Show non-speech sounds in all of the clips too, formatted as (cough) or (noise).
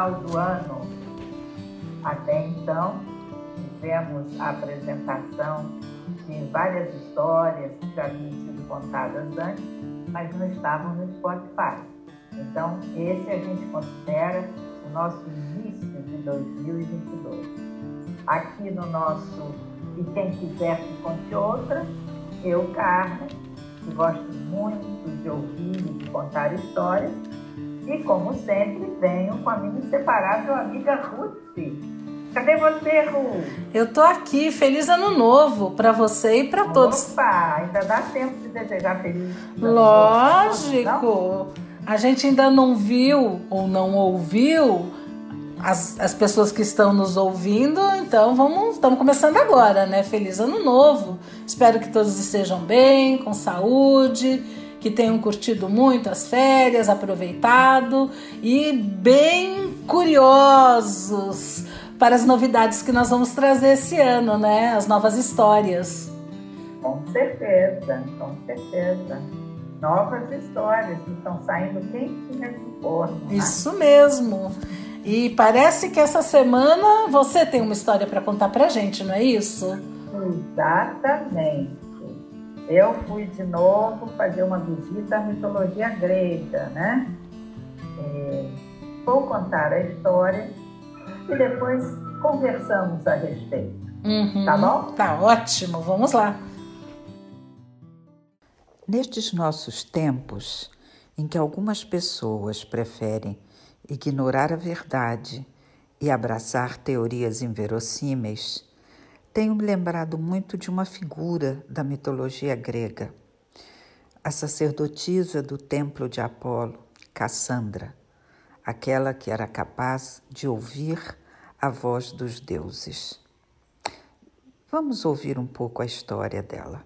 Original do ano. Até então, fizemos a apresentação de várias histórias que já haviam sido contadas antes, mas não estavam no Spotify. Então, esse a gente considera o nosso início de 2022. Aqui no nosso E Quem Quiser Que Conte Outra, eu, Carla, que gosto muito de ouvir e de contar histórias, e como sempre, venho com a minha inseparável amiga Ruth. Cadê você, Ru? Eu tô aqui, feliz ano novo para você e para todos. Opa, ainda dá tempo de desejar feliz ano Lógico. novo, A gente ainda não viu ou não ouviu as, as pessoas que estão nos ouvindo, então vamos, estamos começando agora, né? Feliz ano novo. Espero que todos estejam bem, com saúde, que tenham curtido muito as férias, aproveitado e bem curiosos para as novidades que nós vamos trazer esse ano, né? As novas histórias. Com certeza, com certeza. Novas histórias que estão saindo quentinhas do forno. né? Isso mesmo. E parece que essa semana você tem uma história para contar pra gente, não é isso? Exatamente. Eu fui de novo fazer uma visita à mitologia grega, né? É, vou contar a história e depois conversamos a respeito. Uhum. Tá bom? Tá ótimo, vamos lá. Nestes nossos tempos, em que algumas pessoas preferem ignorar a verdade e abraçar teorias inverossímeis, tenho me lembrado muito de uma figura da mitologia grega, a sacerdotisa do templo de Apolo, Cassandra, aquela que era capaz de ouvir a voz dos deuses. Vamos ouvir um pouco a história dela.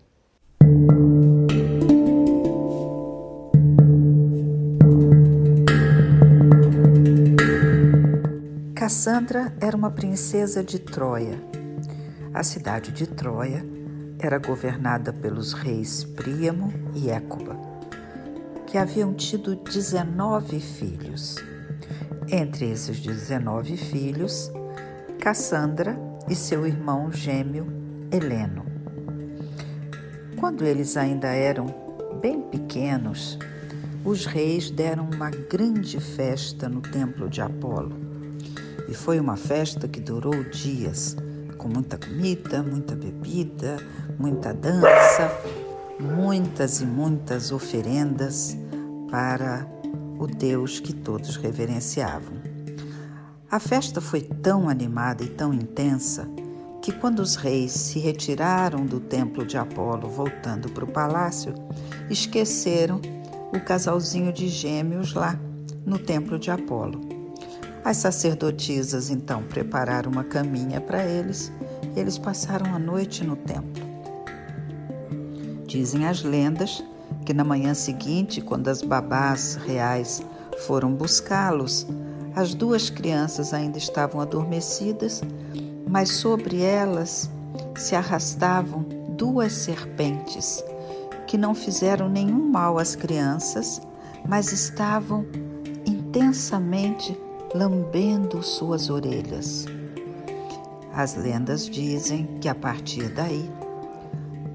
Cassandra era uma princesa de Troia. A cidade de Troia era governada pelos reis Príamo e Écuba, que haviam tido 19 filhos. Entre esses 19 filhos, Cassandra e seu irmão gêmeo Heleno. Quando eles ainda eram bem pequenos, os reis deram uma grande festa no templo de Apolo. E foi uma festa que durou dias, com muita comida, muita bebida, muita dança, muitas e muitas oferendas para o Deus que todos reverenciavam. A festa foi tão animada e tão intensa que, quando os reis se retiraram do templo de Apolo, voltando para o palácio, esqueceram o casalzinho de gêmeos lá no templo de Apolo. As sacerdotisas então prepararam uma caminha para eles e eles passaram a noite no templo. Dizem as lendas que na manhã seguinte, quando as babás reais foram buscá-los, as duas crianças ainda estavam adormecidas, mas sobre elas se arrastavam duas serpentes que não fizeram nenhum mal às crianças, mas estavam intensamente lambendo suas orelhas. As lendas dizem que a partir daí,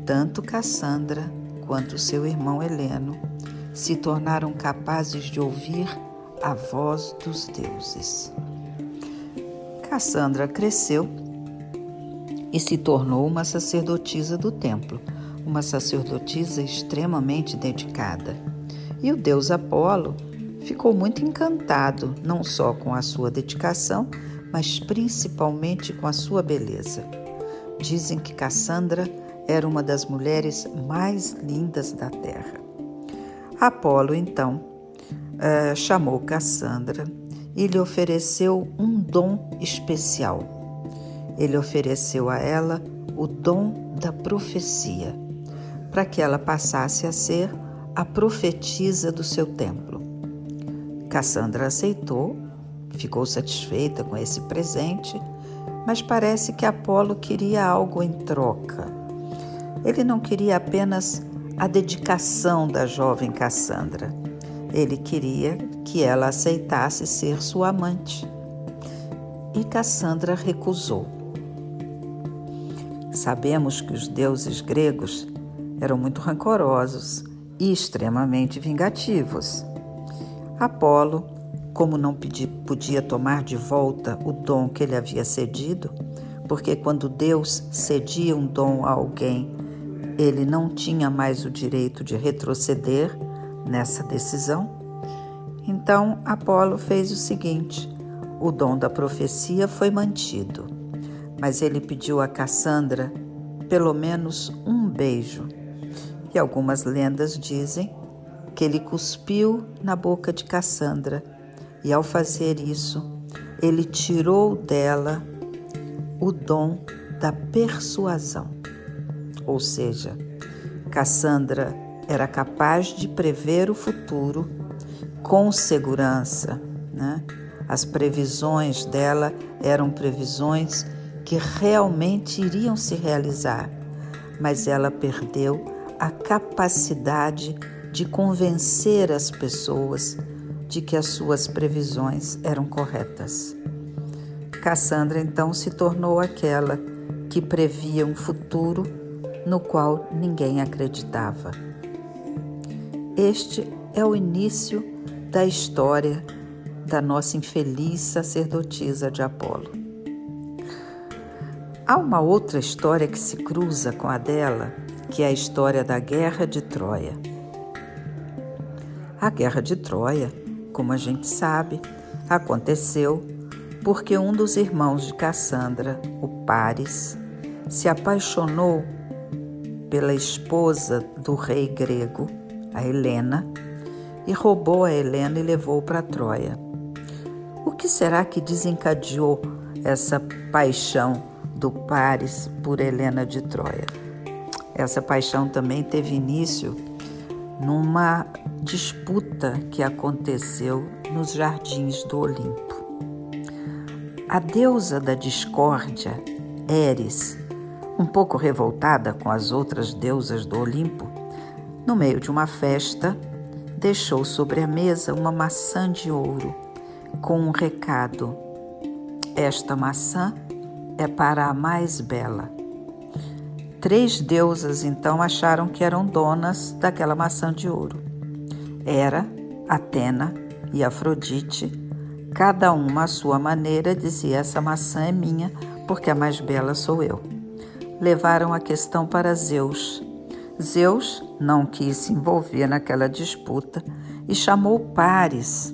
tanto Cassandra quanto seu irmão Heleno se tornaram capazes de ouvir a voz dos deuses. Cassandra cresceu e se tornou uma sacerdotisa do templo, uma sacerdotisa extremamente dedicada. E o deus Apolo ficou muito encantado não só com a sua dedicação, mas principalmente com a sua beleza. Dizem que Cassandra era uma das mulheres mais lindas da terra. Apolo, então, uh, chamou Cassandra e lhe ofereceu um dom especial. Ele ofereceu a ela o dom da profecia, para que ela passasse a ser a profetisa do seu templo. Cassandra aceitou, ficou satisfeita com esse presente, mas parece que Apolo queria algo em troca. Ele não queria apenas a dedicação da jovem Cassandra. Ele queria que ela aceitasse ser sua amante. E Cassandra recusou. Sabemos que os deuses gregos eram muito rancorosos e extremamente vingativos. Apolo, como não podia tomar de volta o dom que ele havia cedido, porque quando Deus cedia um dom a alguém, ele não tinha mais o direito de retroceder nessa decisão, então Apolo fez o seguinte: o dom da profecia foi mantido, mas ele pediu a Cassandra pelo menos um beijo. E algumas lendas dizem que ele cuspiu na boca de Cassandra, e ao fazer isso, ele tirou dela o dom da persuasão. Ou seja, Cassandra era capaz de prever o futuro com segurança. Né? As previsões dela eram previsões que realmente iriam se realizar, mas ela perdeu a capacidade de convencer as pessoas de que as suas previsões eram corretas. Cassandra então se tornou aquela que previa um futuro no qual ninguém acreditava. Este é o início da história da nossa infeliz sacerdotisa de Apolo. Há uma outra história que se cruza com a dela, que é a história da Guerra de Troia. A Guerra de Troia, como a gente sabe, aconteceu porque um dos irmãos de Cassandra, o Paris, se apaixonou pela esposa do rei grego, a Helena, e roubou a Helena e levou para Troia. O que será que desencadeou essa paixão do Paris por Helena de Troia? Essa paixão também teve início numa disputa que aconteceu nos jardins do Olimpo. A deusa da discórdia, Eris, um pouco revoltada com as outras deusas do Olimpo, no meio de uma festa, deixou sobre a mesa uma maçã de ouro com um recado: Esta maçã é para a mais bela. Três deusas então acharam que eram donas daquela maçã de ouro. Era Atena e Afrodite, cada uma à sua maneira dizia: Essa maçã é minha, porque a mais bela sou eu levaram a questão para Zeus. Zeus não quis se envolver naquela disputa e chamou Paris,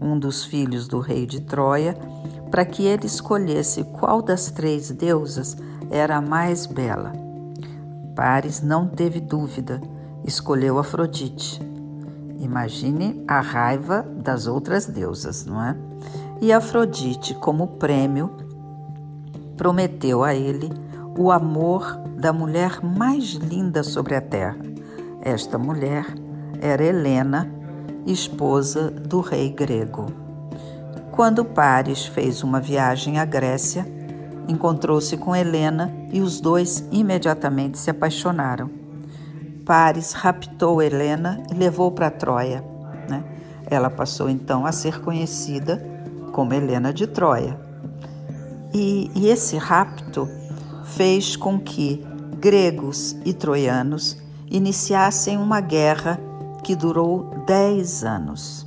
um dos filhos do rei de Troia, para que ele escolhesse qual das três deusas era a mais bela. Paris não teve dúvida, escolheu Afrodite. Imagine a raiva das outras deusas, não é? E Afrodite, como prêmio, prometeu a ele o amor da mulher mais linda sobre a terra. Esta mulher era Helena, esposa do rei grego. Quando Paris fez uma viagem à Grécia, encontrou-se com Helena e os dois imediatamente se apaixonaram. Paris raptou Helena e levou para Troia. Né? Ela passou então a ser conhecida como Helena de Troia. E, e esse rapto fez com que gregos e troianos iniciassem uma guerra que durou dez anos.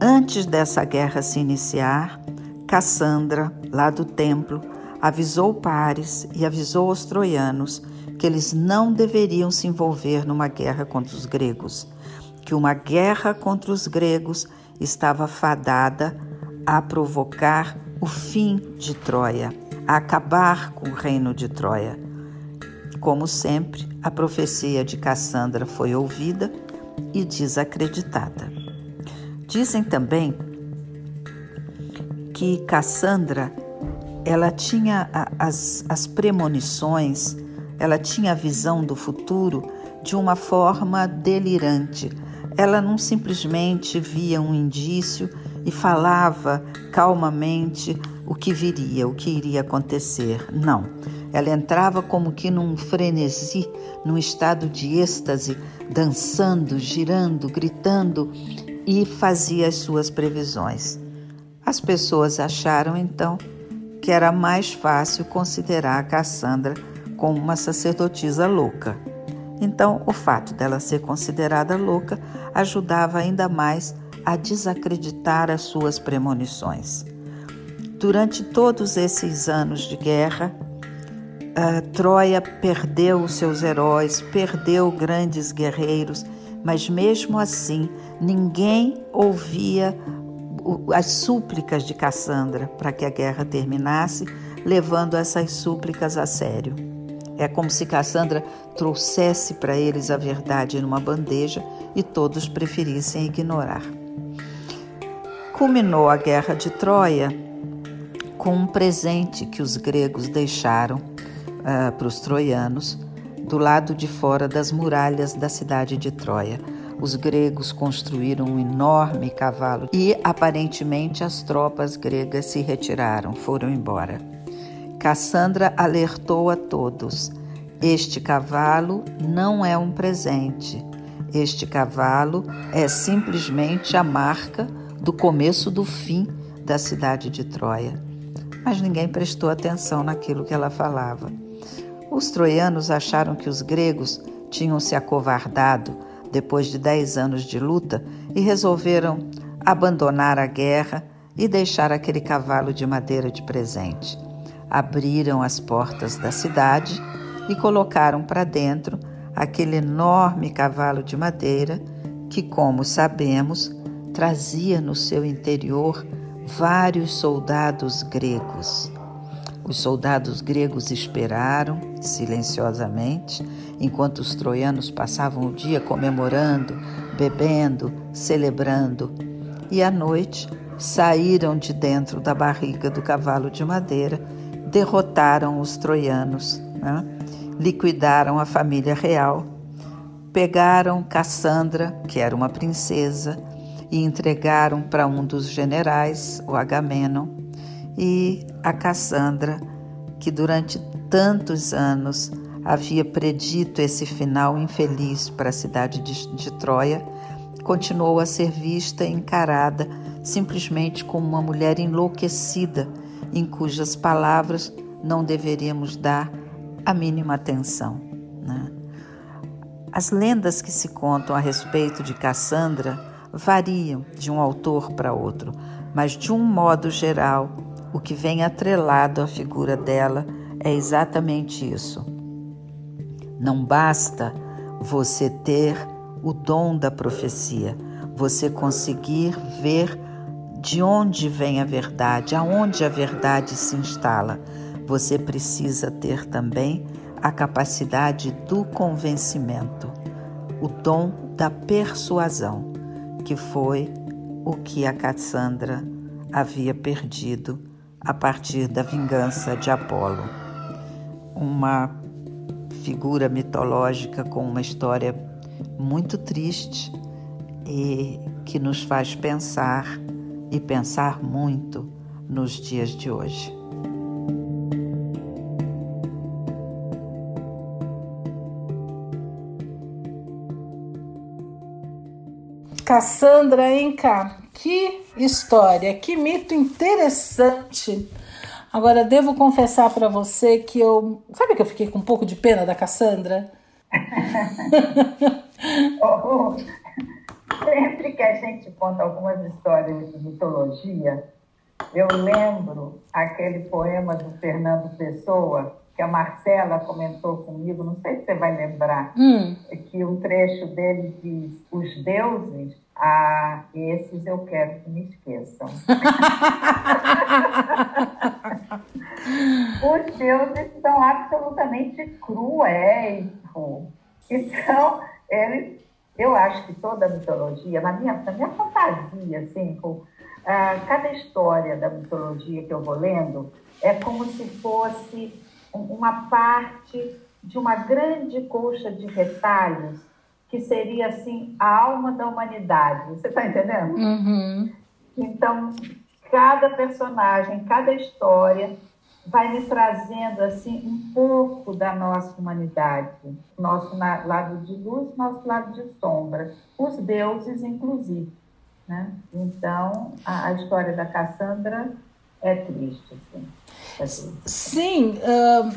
Antes dessa guerra se iniciar, Cassandra, lá do templo, avisou Paris e avisou os troianos que eles não deveriam se envolver numa guerra contra os gregos, que uma guerra contra os gregos estava fadada a provocar o fim de Troia, a acabar com o reino de Troia. Como sempre, a profecia de Cassandra foi ouvida e desacreditada. Dizem também que Cassandra ela tinha as, as premonições, ela tinha a visão do futuro de uma forma delirante. Ela não simplesmente via um indício e falava calmamente o que viria, o que iria acontecer. Não. Ela entrava como que num frenesi, num estado de êxtase, dançando, girando, gritando e fazia as suas previsões. As pessoas acharam então que era mais fácil considerar a Cassandra como uma sacerdotisa louca. Então, o fato dela ser considerada louca ajudava ainda mais a desacreditar as suas premonições. Durante todos esses anos de guerra, Troia perdeu os seus heróis, perdeu grandes guerreiros, mas mesmo assim ninguém ouvia as súplicas de Cassandra para que a guerra terminasse, levando essas súplicas a sério. É como se Cassandra trouxesse para eles a verdade numa bandeja e todos preferissem ignorar. Culminou a guerra de Troia com um presente que os gregos deixaram uh, para os troianos do lado de fora das muralhas da cidade de Troia. Os gregos construíram um enorme cavalo e aparentemente as tropas gregas se retiraram, foram embora. Cassandra alertou a todos: este cavalo não é um presente. Este cavalo é simplesmente a marca do começo do fim da cidade de Troia. Mas ninguém prestou atenção naquilo que ela falava. Os troianos acharam que os gregos tinham se acovardado depois de dez anos de luta e resolveram abandonar a guerra e deixar aquele cavalo de madeira de presente. Abriram as portas da cidade e colocaram para dentro aquele enorme cavalo de madeira que, como sabemos, trazia no seu interior vários soldados gregos. Os soldados gregos esperaram silenciosamente enquanto os troianos passavam o dia comemorando, bebendo, celebrando. E à noite saíram de dentro da barriga do cavalo de madeira, derrotaram os troianos, né? liquidaram a família real, pegaram Cassandra, que era uma princesa, e entregaram para um dos generais, o Agamenon, e a Cassandra, que durante tantos anos havia predito esse final infeliz para a cidade de, de Troia, continuou a ser vista e encarada simplesmente como uma mulher enlouquecida, em cujas palavras não deveríamos dar a mínima atenção. Né? As lendas que se contam a respeito de Cassandra variam de um autor para outro, mas de um modo geral, o que vem atrelado à figura dela é exatamente isso. Não basta você ter o dom da profecia, você conseguir ver de onde vem a verdade, aonde a verdade se instala. Você precisa ter também a capacidade do convencimento, o dom da persuasão, que foi o que a Cassandra havia perdido a partir da vingança de Apolo. Uma figura mitológica com uma história muito triste e que nos faz pensar e pensar muito nos dias de hoje. Cassandra Enca, que história, que mito interessante. Agora, devo confessar para você que eu. Sabe que eu fiquei com um pouco de pena da Cassandra? (laughs) oh, sempre que a gente conta algumas histórias de mitologia, eu lembro aquele poema do Fernando Pessoa, que a Marcela comentou comigo, não sei se você vai lembrar, hum. que um trecho dele diz: Os deuses, ah, esses eu quero que me esqueçam. (laughs) Os deuses são absolutamente cruéis. Então, eles, eu acho que toda a mitologia, na minha, na minha fantasia, assim, com, ah, cada história da mitologia que eu vou lendo é como se fosse uma parte de uma grande colcha de retalhos que seria assim a alma da humanidade. Você está entendendo? Uhum. Então, cada personagem, cada história vai me trazendo assim um pouco da nossa humanidade, nosso lado de luz, nosso lado de sombra, os deuses inclusive, né? Então, a, a história da Cassandra é triste, assim. Sim, uh,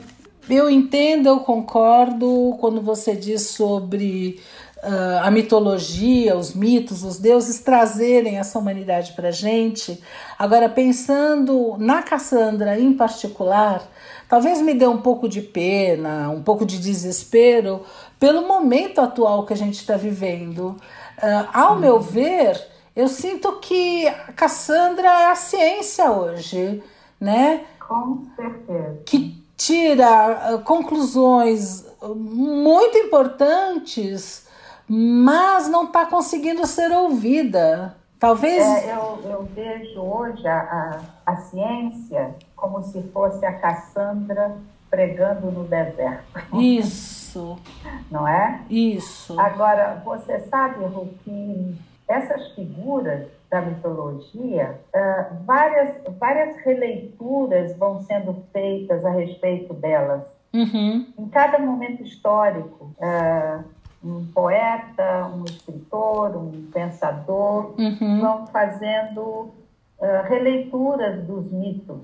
eu entendo, eu concordo quando você diz sobre uh, a mitologia, os mitos, os deuses trazerem essa humanidade para gente. Agora, pensando na Cassandra em particular, talvez me dê um pouco de pena, um pouco de desespero pelo momento atual que a gente está vivendo. Uh, ao meu ver, eu sinto que a Cassandra é a ciência hoje, né? Com certeza. Que tira uh, conclusões muito importantes, mas não está conseguindo ser ouvida. Talvez. É, eu, eu, vejo hoje a, a, a ciência como se fosse a Cassandra pregando no deserto. Isso. (laughs) Não é? Isso. Agora, você sabe, Ru, que essas figuras da mitologia, uh, várias, várias releituras vão sendo feitas a respeito delas. Uhum. Em cada momento histórico, uh, um poeta, um escritor, um pensador uhum. vão fazendo uh, releituras dos mitos.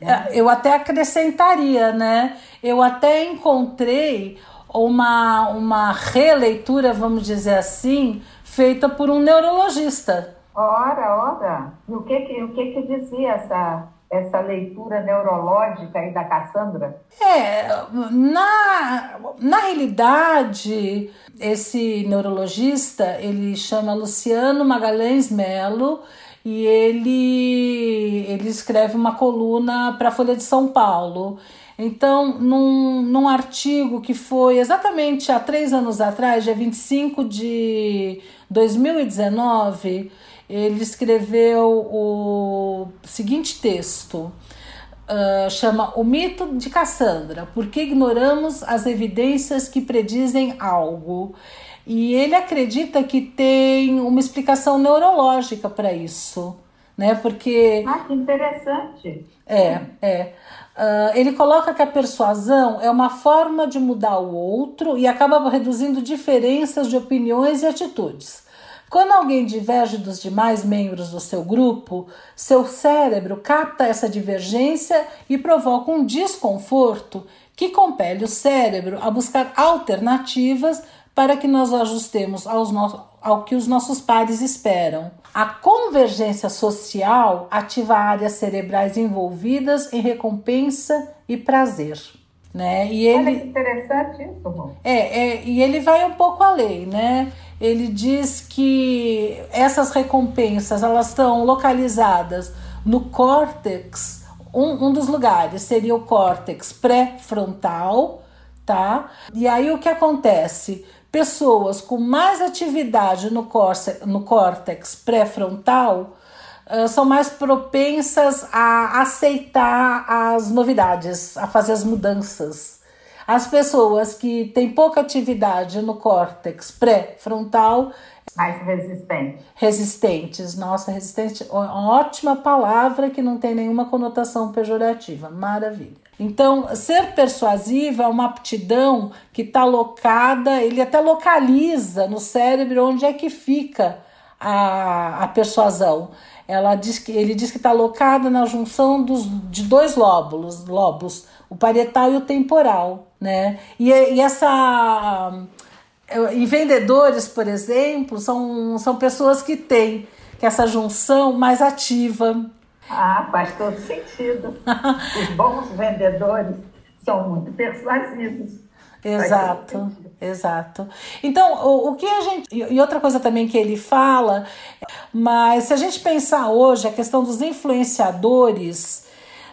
Né? Eu até acrescentaria, né? Eu até encontrei uma, uma releitura, vamos dizer assim, feita por um neurologista. Ora, ora. E o que que, o que, que dizia essa, essa leitura neurológica aí da Cassandra? É, na, na realidade, esse neurologista, ele chama Luciano Magalhães Melo e ele, ele escreve uma coluna para a Folha de São Paulo. Então, num, num artigo que foi exatamente há três anos atrás, dia 25 de 2019, ele escreveu o seguinte texto. Uh, chama O Mito de Cassandra, porque ignoramos as evidências que predizem algo. E ele acredita que tem uma explicação neurológica para isso, né? Porque. Ah, que interessante! É, é. Uh, ele coloca que a persuasão é uma forma de mudar o outro e acaba reduzindo diferenças de opiniões e atitudes. Quando alguém diverge dos demais membros do seu grupo, seu cérebro capta essa divergência e provoca um desconforto que compele o cérebro a buscar alternativas para que nós ajustemos no ao que os nossos pares esperam. A convergência social ativa áreas cerebrais envolvidas em recompensa e prazer. Né? E ele, Olha que interessante isso, é, é, e ele vai um pouco além, né? ele diz que essas recompensas elas estão localizadas no córtex. Um, um dos lugares seria o córtex pré-frontal, tá? E aí o que acontece? Pessoas com mais atividade no, córtex, no córtex pré-frontal são mais propensas a aceitar as novidades, a fazer as mudanças. As pessoas que têm pouca atividade no córtex pré-frontal. Mais resistentes. Resistentes. Nossa, resistente, uma ótima palavra que não tem nenhuma conotação pejorativa. Maravilha. Então, ser persuasiva é uma aptidão que está locada, ele até localiza no cérebro onde é que fica a, a persuasão. Ela diz que, ele diz que está locada na junção dos, de dois lóbulos, lobos, o parietal e o temporal né? E, e essa e vendedores, por exemplo, são, são pessoas que têm que essa junção mais ativa. Ah, faz todo sentido. (laughs) Os bons vendedores são muito persuasivos. Exato, exato. Então, o, o que a gente. E outra coisa também que ele fala, mas se a gente pensar hoje a questão dos influenciadores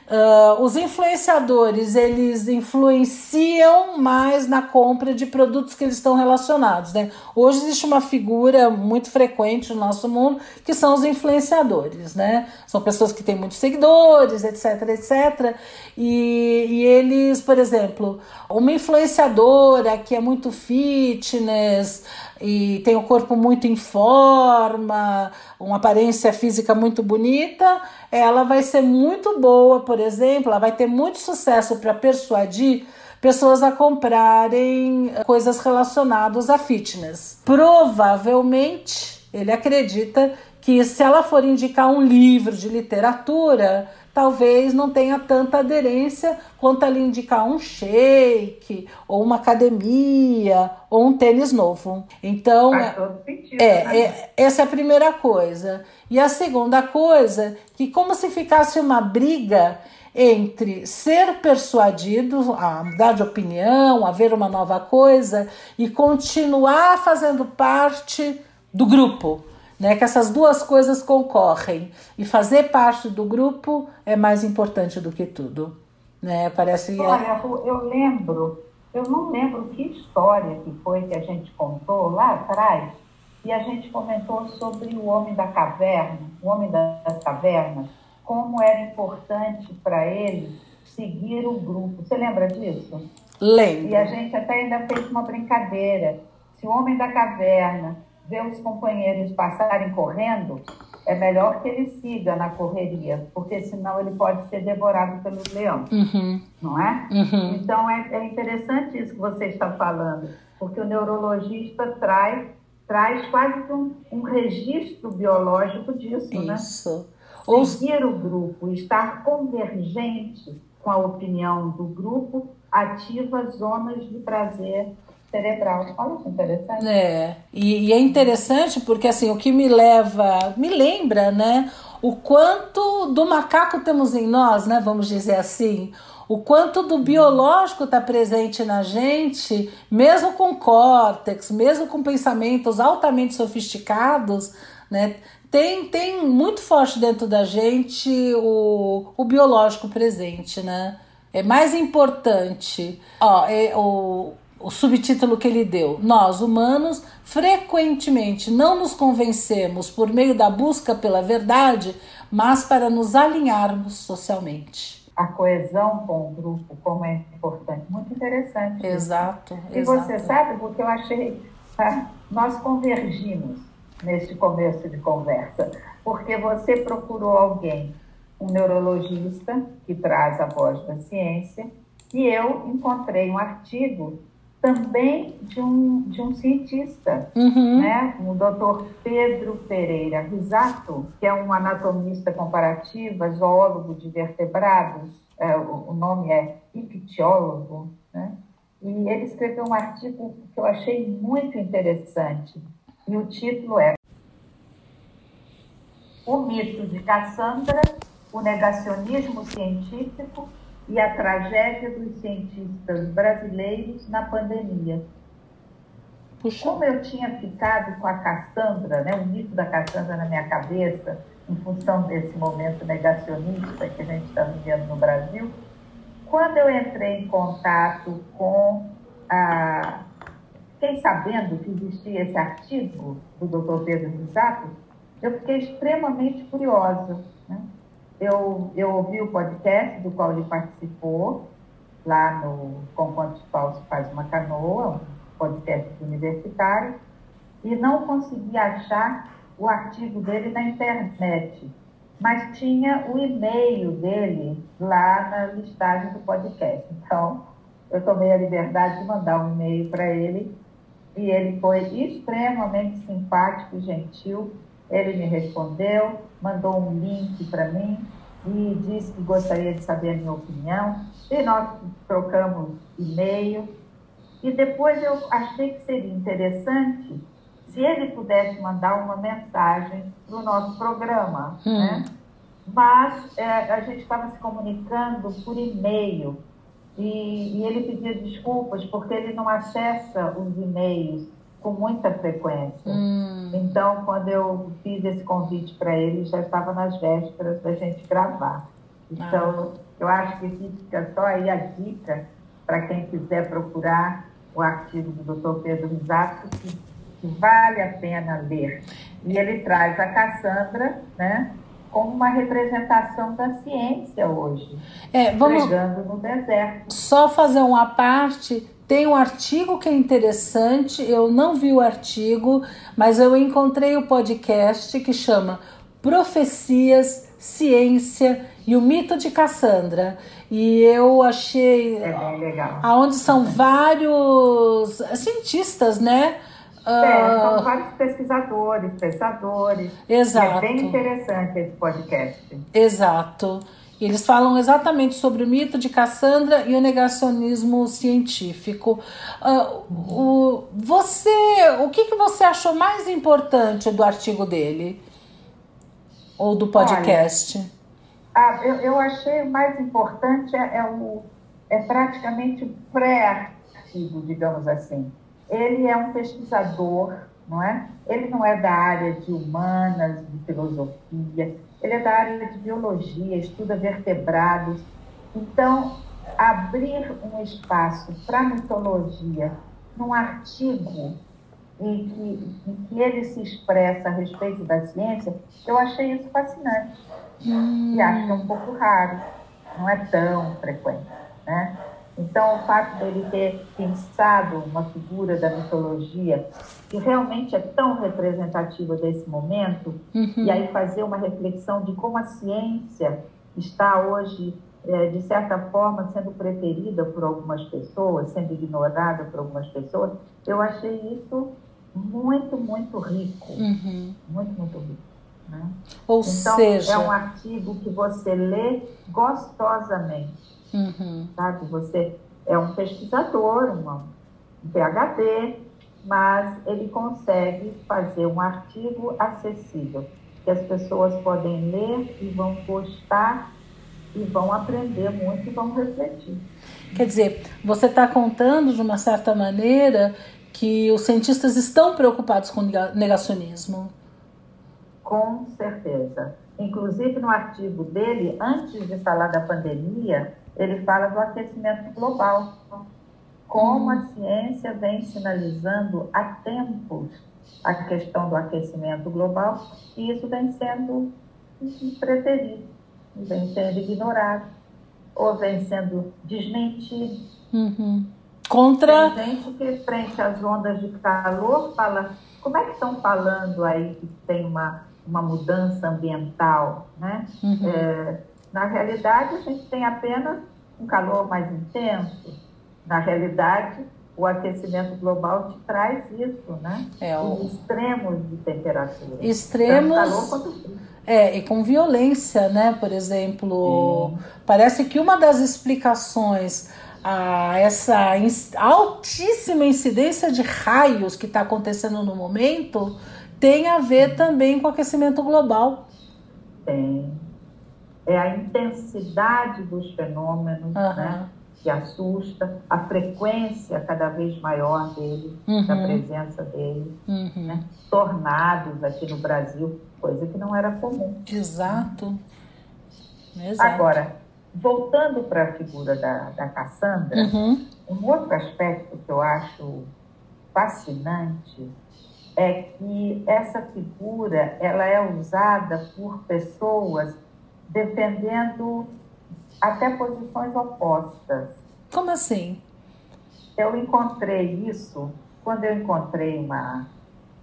Uh, os influenciadores eles influenciam mais na compra de produtos que eles estão relacionados. Né? Hoje existe uma figura muito frequente no nosso mundo que são os influenciadores. Né? São pessoas que têm muitos seguidores, etc, etc. E, e eles, por exemplo, uma influenciadora que é muito fitness, e tem o corpo muito em forma, uma aparência física muito bonita, ela vai ser muito boa, por exemplo, ela vai ter muito sucesso para persuadir pessoas a comprarem coisas relacionadas a fitness. Provavelmente, ele acredita que se ela for indicar um livro de literatura, talvez não tenha tanta aderência quanto ela indicar um shake, ou uma academia, ou um tênis novo. Então, Faz todo sentido, é, né? é, essa é a primeira coisa. E a segunda coisa, que como se ficasse uma briga entre ser persuadido a mudar de opinião, a ver uma nova coisa e continuar fazendo parte do grupo né? Que essas duas coisas concorrem e fazer parte do grupo é mais importante do que tudo, né? Parece. Olha, eu lembro, eu não lembro que história que foi que a gente contou lá atrás e a gente comentou sobre o homem da caverna, o homem das cavernas, como era importante para ele seguir o grupo. Você lembra disso? Lembro. E a gente até ainda fez uma brincadeira. Se o homem da caverna ver os companheiros passarem correndo, é melhor que ele siga na correria, porque senão ele pode ser devorado pelos leões, uhum. não é? Uhum. Então é, é, interessante isso que você está falando, porque o neurologista traz, traz quase que um, um registro biológico disso, né? isso. né? Seguir o grupo, estar convergente com a opinião do grupo, ativa zonas de prazer cerebral. Olha que interessante. É, e, e, é interessante porque assim, o que me leva, me lembra, né, o quanto do macaco temos em nós, né, vamos dizer assim, o quanto do biológico está presente na gente, mesmo com córtex, mesmo com pensamentos altamente sofisticados, né, tem, tem muito forte dentro da gente o, o biológico presente, né? É mais importante. Ó, é, o, o subtítulo que ele deu: Nós, humanos, frequentemente não nos convencemos por meio da busca pela verdade, mas para nos alinharmos socialmente. A coesão com o grupo, como é importante, muito interessante. Exato. E exato. você sabe, porque eu achei, tá? nós convergimos neste começo de conversa, porque você procurou alguém, um neurologista que traz a voz da ciência, e eu encontrei um artigo também de um, de um cientista, uhum. né? o doutor Pedro Pereira Risato, que é um anatomista comparativa, zoólogo de vertebrados, é, o, o, nome é ictiólogo, né? e ele escreveu um artigo que eu achei muito interessante, e o título é O mito de Cassandra, o negacionismo científico e a tragédia dos cientistas brasileiros na pandemia. Puxa. Como eu tinha ficado com a Cassandra, né, o mito da Cassandra na minha cabeça, em função desse momento negacionista que a gente está vivendo no Brasil, quando eu entrei em contato com a. Fiquei sabendo que existia esse artigo do Dr. Pedro Risato, eu fiquei extremamente curiosa. Né? Eu, eu ouvi o podcast do qual ele participou, lá no Com Quantos Paus Faz Uma Canoa, um podcast universitário, e não consegui achar o artigo dele na internet, mas tinha o e-mail dele lá na listagem do podcast. Então, eu tomei a liberdade de mandar um e-mail para ele e ele foi extremamente simpático gentil. Ele me respondeu, mandou um link para mim e disse que gostaria de saber a minha opinião. E nós trocamos e-mail. E depois eu achei que seria interessante se ele pudesse mandar uma mensagem para o nosso programa. Hum. Né? Mas é, a gente estava se comunicando por e-mail. e, e ele pedia desculpas porque ele não acessa os e-mails com muita frequência. Hum. Então, quando eu fiz esse convite para ele, já estava nas vésperas da gente gravar. Então, Ah. eu acho que fica só aí a dica para quem quiser procurar o artigo do Dr. Pedro Risato, que, que vale a pena ler. E ele traz a Cassandra, né, como uma representação da ciência hoje, É, vamos no deserto. só fazer uma parte. Tem um artigo que é interessante. Eu não vi o artigo, mas eu encontrei o podcast que chama Profecias, Ciência e o Mito de Cassandra. E eu achei É bem legal. aonde são vários cientistas, né? É, Ah, são vários pesquisadores, pensadores. Exato. É bem interessante esse podcast. Exato. E Eles falam exatamente sobre o mito de Cassandra e o negacionismo científico. Ah, o, você, o que, que você achou mais importante do artigo dele? Ou do podcast? Ah, eu, eu achei o mais importante é, é o, é praticamente o pré-artigo, digamos assim. Ele é um pesquisador, não é? Ele não é da área de humanas, de filosofia, ele é da área de biologia, estuda vertebrados. Então, abrir um espaço para mitologia num artigo em que, em que ele se expressa a respeito da ciência, eu achei isso fascinante. E acho que é um pouco raro, não é tão frequente. Né? Então, o fato dele ter pensado uma figura da mitologia que realmente é tão representativa desse momento, Uhum. e aí fazer uma reflexão de como a ciência está hoje, eh, de certa forma, sendo preterida por algumas pessoas, sendo ignorada por algumas pessoas, eu achei isso muito, muito rico. Uhum. Muito, muito rico. Né? Ou Então, seja, é um artigo que você lê gostosamente, uhum. sabe? Você é um pesquisador, uma, um PhD, mas ele consegue fazer um artigo acessível, que as pessoas podem ler e vão gostar e vão aprender muito e vão refletir. Quer dizer, você está contando de uma certa maneira que os cientistas estão preocupados com negacionismo. Com certeza. Inclusive, no artigo dele, antes de falar da pandemia, ele fala do aquecimento global. Como a ciência vem sinalizando há tempos a questão do aquecimento global, e isso vem sendo preterido, vem sendo ignorado, ou vem sendo desmentido. Uhum. Contra. Tem gente que, frente às ondas de calor, fala: como é que estão falando aí que tem uma, uma mudança ambiental? Né? Uhum. É, na realidade, a gente tem apenas um calor mais intenso. Na realidade, o aquecimento global te traz isso, né? É, o- Os extremos de temperatura. Extremos. Tanto calor quanto frio. É, e com violência, né? Por exemplo, parece que uma das explicações a essa altíssima incidência de raios que está acontecendo no momento tem a ver também com o aquecimento global. Tem. É a intensidade dos fenômenos, Aham. né? Que assusta, a frequência cada vez maior dele, da Uhum, presença dele. uhum. né? Tornados aqui no Brasil, coisa que não era comum. Exato. Exato. Agora, voltando para a figura da, da Cassandra, Uhum, um outro aspecto que eu acho fascinante é que essa figura ela é usada por pessoas defendendo até posições opostas. Como assim? Eu encontrei isso quando eu encontrei uma,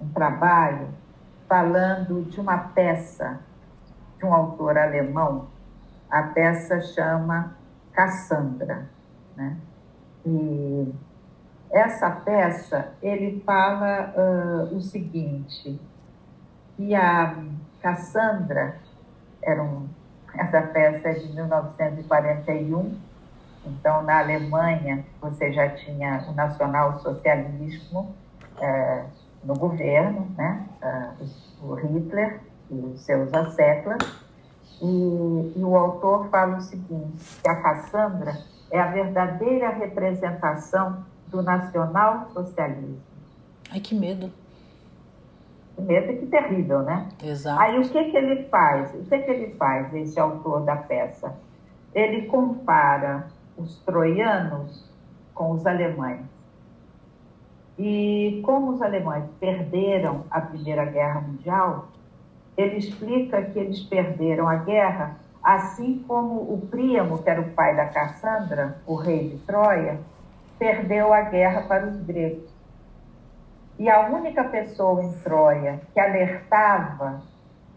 um trabalho falando de uma peça de um autor alemão. A peça chama Cassandra. Né? E essa peça, ele fala ah, o seguinte, que a Cassandra, era um, essa peça é de 1941, então, na Alemanha, você já tinha o nacionalsocialismo eh, no governo, né? Ah, o Hitler e os seus asseclas. E, e o autor fala o seguinte, que a Cassandra é a verdadeira representação do nacional-socialismo. Ai, que medo. Medo e que terrível, né? Exato. Aí o que, que ele faz? O que, que ele faz, esse autor da peça? Ele compara os troianos com os alemães. E como os alemães perderam a Primeira Guerra Mundial, ele explica que eles perderam a guerra assim como o Príamo, que era o pai da Cassandra, o rei de Troia, perdeu a guerra para os gregos. E a única pessoa em Troia que alertava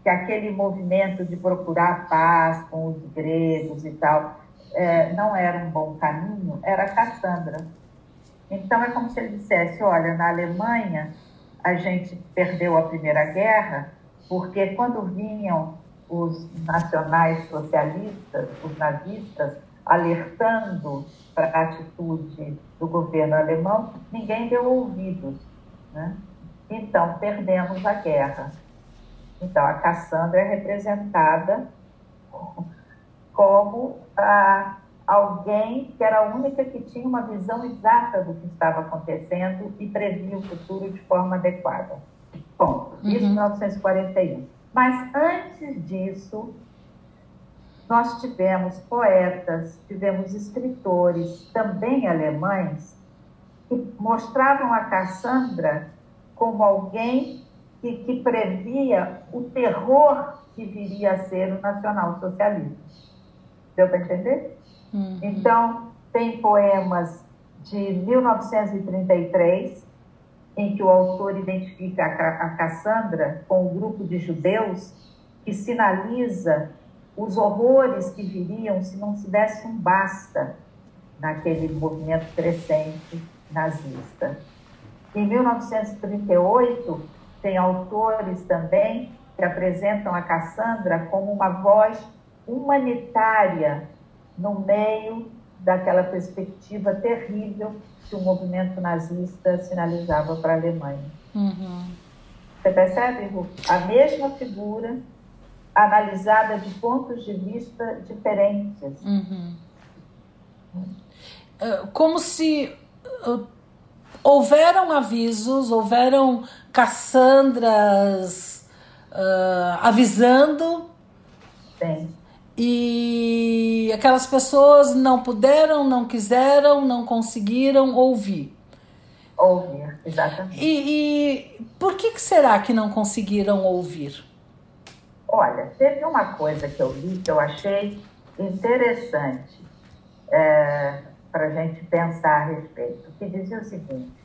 que aquele movimento de procurar paz com os gregos e tal é, não era um bom caminho era Cassandra. Então é como se ele dissesse: olha, na Alemanha a gente perdeu a Primeira Guerra porque quando vinham os nacionais socialistas, os nazistas, alertando para a atitude do governo alemão, ninguém deu ouvidos. Né? Então, perdemos a guerra. Então, a Cassandra é representada como a, alguém que era a única que tinha uma visão exata do que estava acontecendo e previa o futuro de forma adequada. Bom, isso em 1941. Mas antes disso, nós tivemos poetas, tivemos escritores, também alemães, que mostravam a Cassandra como alguém que, que previa o terror que viria a ser o nacionalsocialismo. Deu para entender? Uhum. Então, tem poemas de 1933, em que o autor identifica a Cassandra com um grupo de judeus que sinaliza os horrores que viriam se não se desse um basta naquele movimento crescente nazista. Em 1938, tem autores também que apresentam a Cassandra como uma voz humanitária no meio daquela perspectiva terrível que o movimento nazista sinalizava para a Alemanha. Uhum. Você percebe, Ru? A mesma figura analisada de pontos de vista diferentes. Uhum. É, como se houveram avisos, houveram Cassandras uh, avisando. Sim. E aquelas pessoas não puderam, não quiseram, não conseguiram ouvir. Ouvir, exatamente. E, e por que, que será que não conseguiram ouvir? Olha, teve uma coisa que eu li que eu achei interessante é, para a gente pensar a respeito, que dizia o seguinte: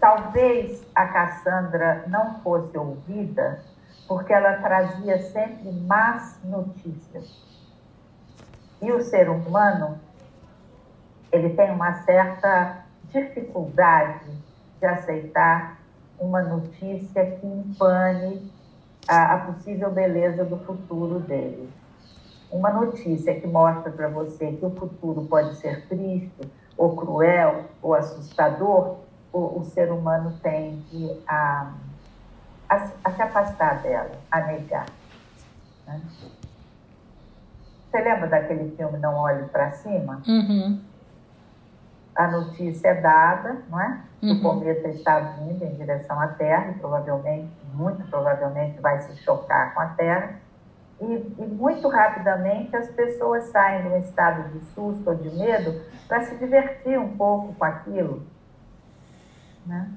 talvez a Cassandra não fosse ouvida porque ela trazia sempre más notícias. E o ser humano, ele tem uma certa dificuldade de aceitar uma notícia que empane a, a possível beleza do futuro dele. Uma notícia que mostra para você que o futuro pode ser triste, ou cruel, ou assustador, o, o ser humano tende a, a, a, se afastar dela, a negar. Né? Você lembra daquele filme Não Olhe para Cima? Uhum. A notícia é dada, não é? Uhum. O cometa está vindo em direção à Terra e provavelmente, muito provavelmente, vai se chocar com a Terra. E, e muito rapidamente as pessoas saem de um estado de susto ou de medo para se divertir um pouco com aquilo. Né?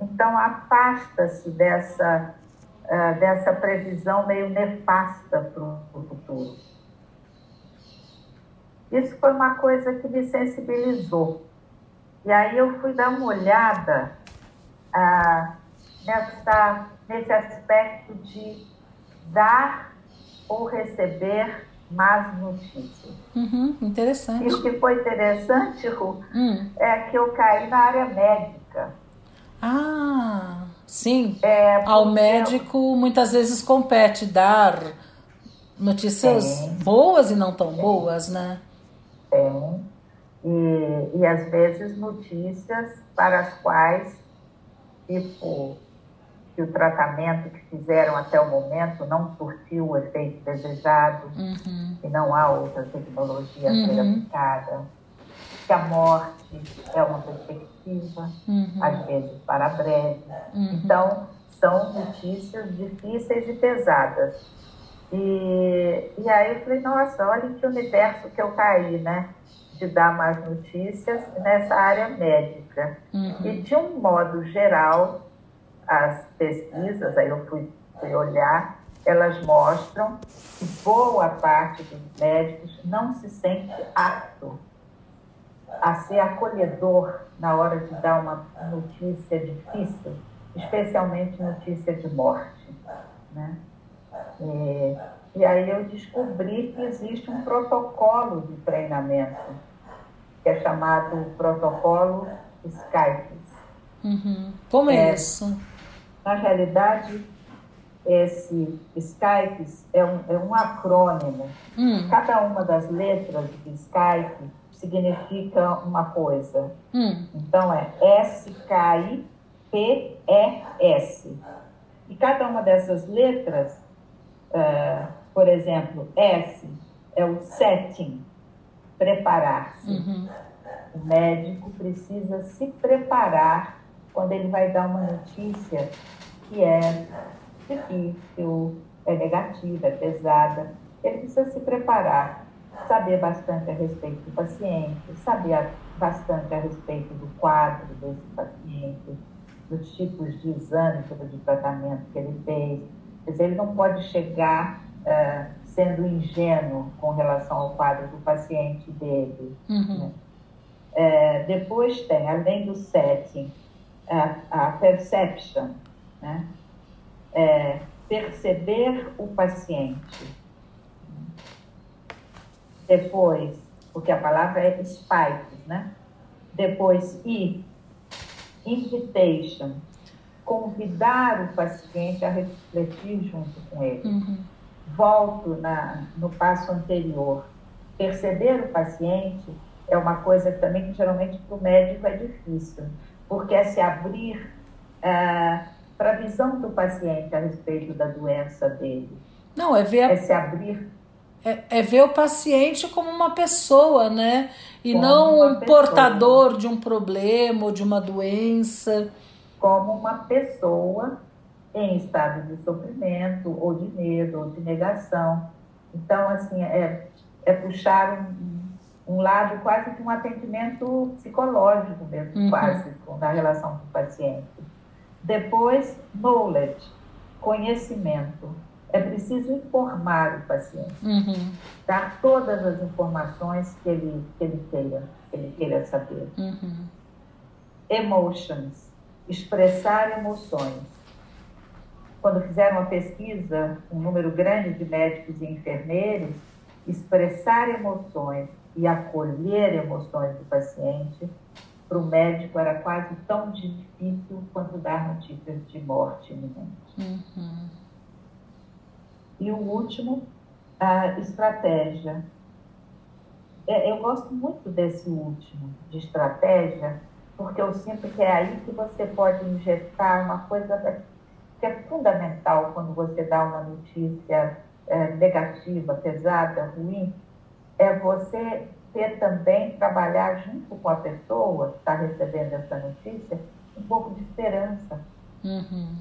Então, afasta-se dessa, uh, dessa previsão meio nefasta para o futuro. Isso foi uma coisa que me sensibilizou. E aí eu fui dar uma olhada ah, nessa, nesse aspecto de dar ou receber más notícias. Uhum, interessante. E o que foi interessante, Ru, hum. é que eu caí na área médica. Ah, sim. É, Ao médico eu... muitas vezes compete dar notícias sim. boas e não tão sim. boas, né? tem, e, e às vezes notícias para as quais, tipo, que o tratamento que fizeram até o momento não surtiu o efeito desejado uhum. e não há outra tecnologia a ser uhum. aplicada. que a morte é uma perspectiva, uhum. às vezes para breve. Uhum. Então, são notícias difíceis e pesadas. E, e aí eu falei, nossa, olha que universo que eu caí, né? De dar mais notícias nessa área médica. Uhum. E de um modo geral, as pesquisas, aí eu fui, fui olhar, elas mostram que boa parte dos médicos não se sente apto a ser acolhedor na hora de dar uma notícia difícil, especialmente notícia de morte. Né? E, e aí eu descobri que existe um protocolo de treinamento, que é chamado protocolo Skype. Uhum. Como é, é isso? Na realidade, esse Skype é um, é um acrônimo. Hum. Cada uma das letras de Skype significa uma coisa. Hum. Então é S-K-I-P-E-S. E cada uma dessas letras, uh, por exemplo, S é o setting, preparar-se. Uhum. O médico precisa se preparar quando ele vai dar uma notícia que é difícil, é negativa, é pesada. Ele precisa se preparar, saber bastante a respeito do paciente, saber bastante a respeito do quadro desse paciente, dos tipos de exames ou de tratamento que ele fez. Quer dizer, ele não pode chegar uh, sendo ingênuo com relação ao quadro do paciente dele. Uhum. Né? É, depois tem, além do setting, a, a perception, né? é, perceber o paciente. Depois, porque a palavra é spikes, né? Depois, I, invitation, convidar o paciente a refletir junto com ele. Uhum. Volto na, no passo anterior. Perceber o paciente é uma coisa também que geralmente para o médico é difícil, porque é se abrir uh, para a visão do paciente a respeito da doença dele. Não, é ver a... é se abrir é, é, ver o paciente como uma pessoa, né? E como não um pessoa. portador de um problema ou de uma doença. Como uma pessoa em estado de sofrimento, ou de medo, ou de negação. Então, assim, é, é puxar um, um lado quase que um atendimento psicológico mesmo, uhum. quase, na relação com o paciente. Depois, knowledge, conhecimento. É preciso informar o paciente, uhum. dar todas as informações que ele, que ele queira, que ele queira saber. Uhum. Emotions, expressar emoções. Quando fizeram uma pesquisa, um número grande de médicos e enfermeiros, expressar emoções e acolher emoções do paciente para o médico era quase tão difícil quanto dar notícias de morte iminente. Uhum. E o último, a estratégia. É, eu gosto muito desse último, de estratégia, porque eu sinto que é aí que você pode injetar uma coisa que é fundamental quando você dá uma notícia é, negativa, pesada, ruim, é você ter também, trabalhar junto com a pessoa que está recebendo essa notícia, um pouco de esperança. Uhum.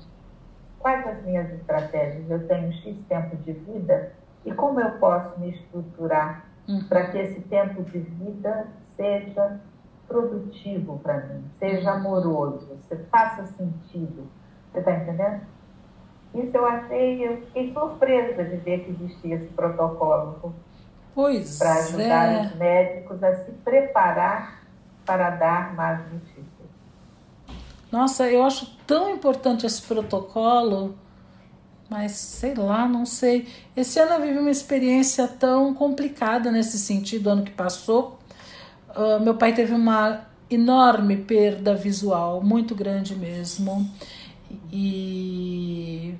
Quais as minhas estratégias? Eu tenho X tempo de vida e como eu posso me estruturar uhum. para que esse tempo de vida seja produtivo para mim, seja uhum. amoroso, se faça sentido. Você está entendendo? Isso eu achei, eu fiquei surpresa de ver que existia esse protocolo Pois Para ajudar é. os médicos a se preparar para dar mais notícias. Nossa, eu acho tão importante esse protocolo, mas sei lá, não sei. Esse ano eu vivi uma experiência tão complicada nesse sentido, ano que passou. Uh, meu pai teve uma enorme perda visual, muito grande mesmo. E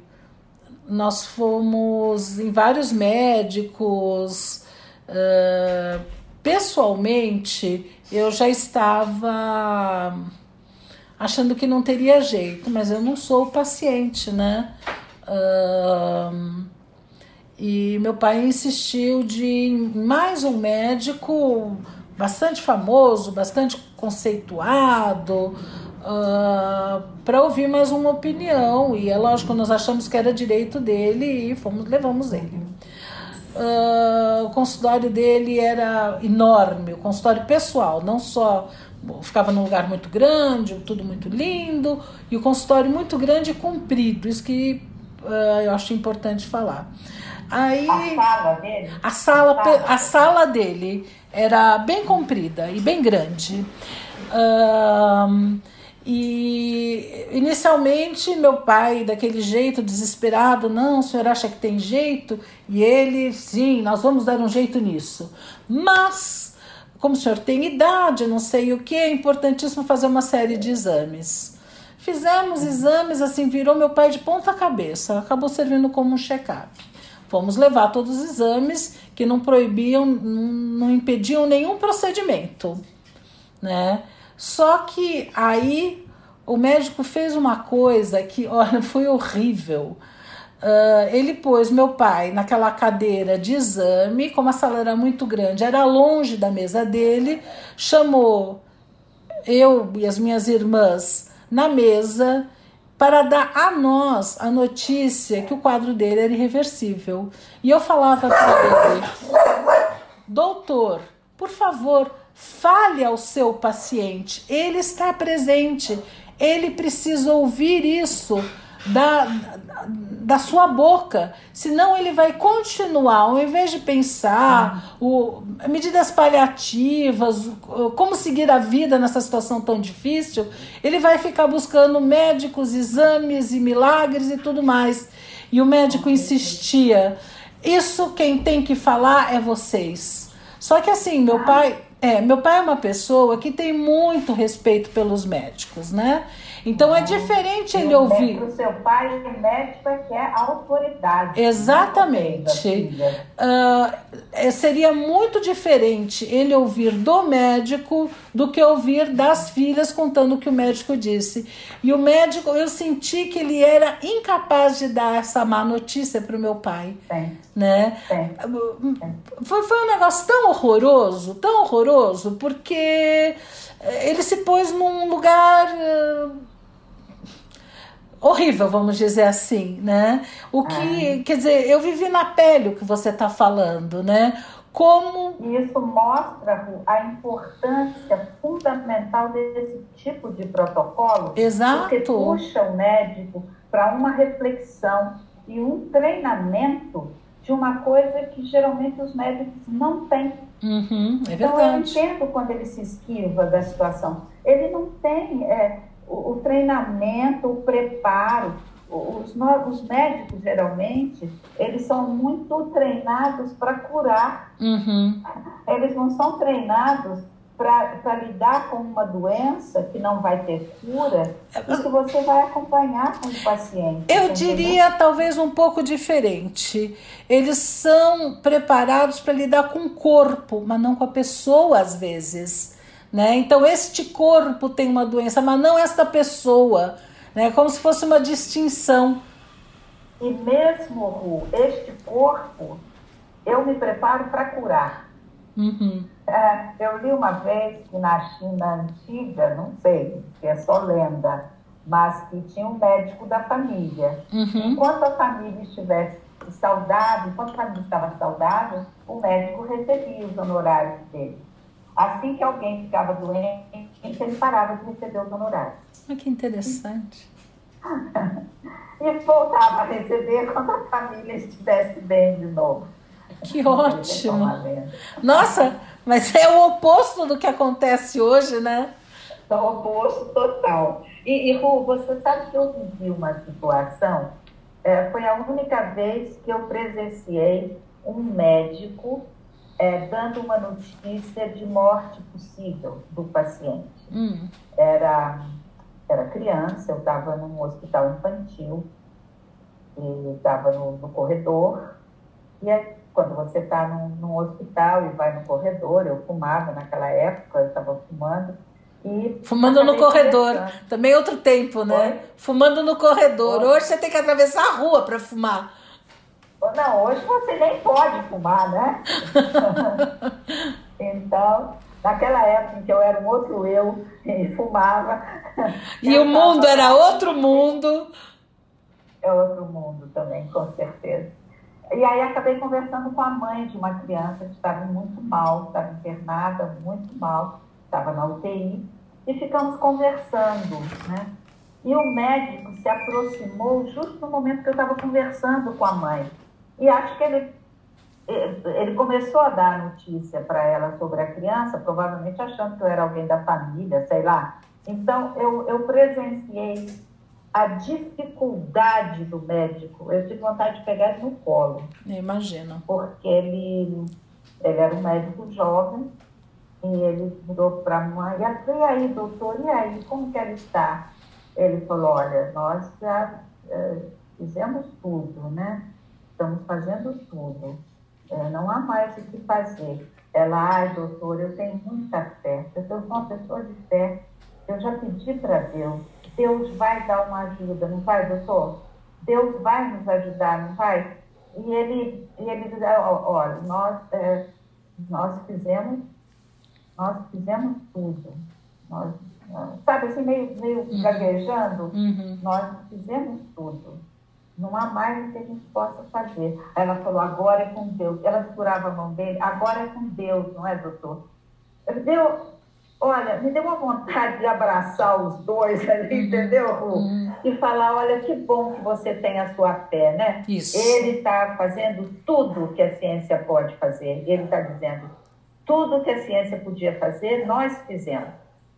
nós fomos em vários médicos, Uh, pessoalmente, eu já estava achando que não teria jeito, mas eu não sou paciente, né? Uh, e meu pai insistiu de mais um médico bastante famoso, bastante conceituado, uh, ah, para ouvir mais uma opinião. E é lógico, nós achamos que era direito dele e fomos, levamos ele. Uh, o consultório dele era enorme, o consultório pessoal, não só ficava num lugar muito grande, tudo muito lindo, e o consultório muito grande e comprido, isso que uh, eu acho importante falar. Aí, a sala dele? A sala, a sala dele era bem comprida e bem grande. Uh, e inicialmente meu pai, daquele jeito desesperado, não, o senhor acha que tem jeito? E ele, sim, nós vamos dar um jeito nisso. Mas, como o senhor tem idade, não sei o que, é importantíssimo fazer uma série de exames. Fizemos exames, assim, virou meu pai de ponta cabeça, acabou servindo como um check-up. Fomos levar todos os exames que não proibiam, não impediam nenhum procedimento, né? Só que aí o médico fez uma coisa que, olha, (laughs) foi horrível. Uh, ele pôs meu pai naquela cadeira de exame, como a sala era muito grande, era longe da mesa dele, chamou eu e as minhas irmãs na mesa para dar a nós a notícia que o quadro dele era irreversível. E eu falava para ele: Doutor, por favor, Fale ao seu paciente, ele está presente, ele precisa ouvir isso da, da sua boca, senão ele vai continuar, ao invés de pensar o, medidas paliativas, como seguir a vida nessa situação tão difícil, ele vai ficar buscando médicos, exames e milagres e tudo mais. E o médico insistia: Isso quem tem que falar é vocês. Só que assim, meu pai é, meu pai é uma pessoa que tem muito respeito pelos médicos, né? Então é diferente ele ouvir. O seu pai é médico é que é a autoridade. Exatamente. Uh, seria muito diferente ele ouvir do médico do que ouvir das filhas contando o que o médico disse. E o médico, eu senti que ele era incapaz de dar essa má notícia para o meu pai. Sim. Né? Sim. Foi, foi um negócio tão horroroso, tão horroroso, porque ele se pôs num lugar horrível, vamos dizer assim, né? O que, ah. quer dizer, eu vivi na pele o que você está falando, né? Como isso mostra a importância fundamental desse tipo de protocolo, Exato. porque puxa o médico para uma reflexão e um treinamento de uma coisa que geralmente os médicos não têm. Uhum, é então eu entendo quando ele se esquiva da situação. Ele não tem é, o, o treinamento, o preparo. Os, os médicos, geralmente, eles são muito treinados para curar. Uhum. Eles não são treinados para lidar com uma doença que não vai ter cura que você vai acompanhar com o paciente. Eu entendeu? diria talvez um pouco diferente. Eles são preparados para lidar com o corpo, mas não com a pessoa às vezes. Né? Então, este corpo tem uma doença, mas não esta pessoa. Né? Como se fosse uma distinção. E mesmo, Ru, este corpo, eu me preparo para curar. Uhum. É, eu li uma vez que na China antiga, não sei, que é só lenda, mas que tinha um médico da família. Uhum. Enquanto a família estivesse saudável, enquanto a família estava saudável, o médico recebia os honorários dele. Assim que alguém ficava doente, ele parava de receber os honorários. Ah, que interessante. (laughs) e voltava a receber quando a família estivesse bem de novo. Que ótimo! Nossa, mas é o oposto do que acontece hoje, né? É o oposto total. E, e Ru, você sabe que eu vivi uma situação, é, foi a única vez que eu presenciei um médico é, dando uma notícia de morte possível do paciente. Hum. Era, era criança, eu estava num hospital infantil, e estava no, no, corredor, e aí, quando você está num, num, hospital e vai no corredor, eu fumava naquela época, eu estava fumando, e Fumando no corredor, também outro tempo, né? Foi? Fumando no corredor. Foi? Hoje você tem que atravessar a rua para fumar. Não, hoje você nem pode fumar, né? (laughs) então, naquela época em que eu era um outro eu e fumava. E o mundo era outro mundo. É outro mundo também, com certeza. E aí acabei conversando com a mãe de uma criança que estava muito mal, estava internada, muito mal, estava na UTI, e ficamos conversando, né? E o médico se aproximou justo no momento que eu estava conversando com a mãe. E acho que ele, ele começou a dar notícia para ela sobre a criança, provavelmente achando que eu era alguém da família, sei lá. Então, eu, eu presenciei a dificuldade do médico. Eu tive vontade de pegar ele no colo. Imagina. Porque ele, ele era um médico jovem e ele virou para a mãe, e aí, doutor, e aí, como que ela está? Ele falou, olha, nós já é, fizemos tudo, né? Estamos fazendo tudo. É, não há mais o que fazer. Ela, ai, doutor, eu tenho muita fé. Eu sou uma pessoa de fé. Eu já pedi para Deus. Deus vai dar uma ajuda, não vai, doutor? Deus vai nos ajudar, não vai? E ele, e ele diz, olha, nós, é, nós fizemos, nós fizemos tudo. Nós sabe assim, meio, meio uhum. gaguejando, uhum. nós fizemos tudo. Não há mais o que a gente possa fazer. Aí ela falou, agora é com Deus. Ela segurava a mão dele, agora é com Deus, não é, doutor? Deu, olha, me deu uma vontade de abraçar os dois ali, uhum. entendeu, Ru? Uhum. E falar, olha, que bom que você tem a sua fé, né? Isso. Ele está fazendo tudo que a ciência pode fazer. Ele está dizendo, tudo que a ciência podia fazer, nós fizemos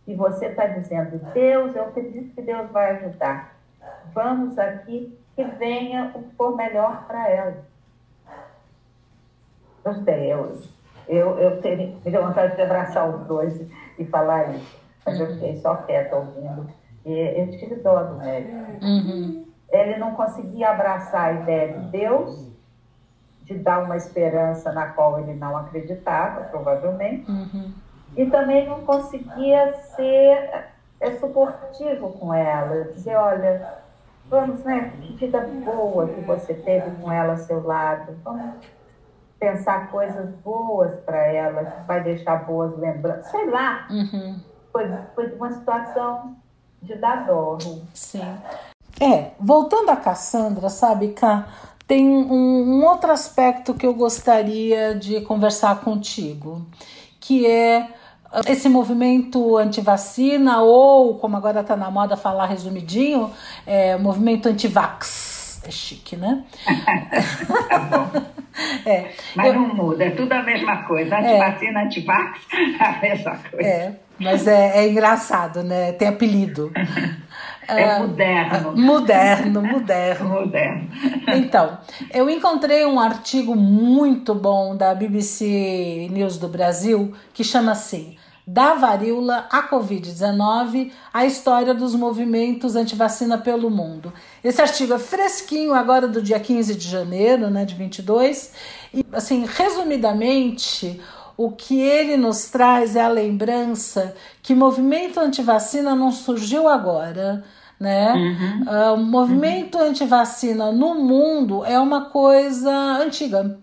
e você está dizendo, Deus, eu acredito que Deus vai ajudar. Vamos aqui que venha o que for melhor para ela. Não sei, eu, eu, eu teria, me deu vontade de abraçar os dois e falar isso, mas eu fiquei só quieta ouvindo. E eu tive dó do médico. Uhum. Ele não conseguia abraçar a ideia de Deus, de dar uma esperança na qual ele não acreditava, provavelmente. Uhum e também não conseguia ser é, suportivo com ela, dizer, olha, vamos, né, vida boa que você teve com ela ao seu lado, vamos pensar coisas boas para ela, que vai deixar boas lembranças, sei lá. Uhum. Foi, foi uma situação de dar dor. Sim. É, voltando a Cassandra, sabe, Cá, tem um, um outro aspecto que eu gostaria de conversar contigo, que é esse movimento anti-vacina, ou como agora está na moda falar resumidinho, é, movimento anti-vax. É chique, né? (laughs) tá bom. (laughs) É, mas eu, não muda, é tudo a mesma coisa. Antivacina, é, antivax, (laughs) a mesma coisa. É, mas é, é engraçado, né? Tem apelido. É ah, moderno. Moderno, moderno. moderno. Então, eu encontrei um artigo muito bom da BBC News do Brasil que chama assim da varíola à Covid-19, a história dos movimentos antivacina pelo mundo. Esse artigo é fresquinho, agora do dia 15 de janeiro, né, de 22, e, assim, resumidamente, o que ele nos traz é a lembrança que o movimento antivacina não surgiu agora, né? Uhum. Uh, o movimento uhum. antivacina no mundo é uma coisa antiga.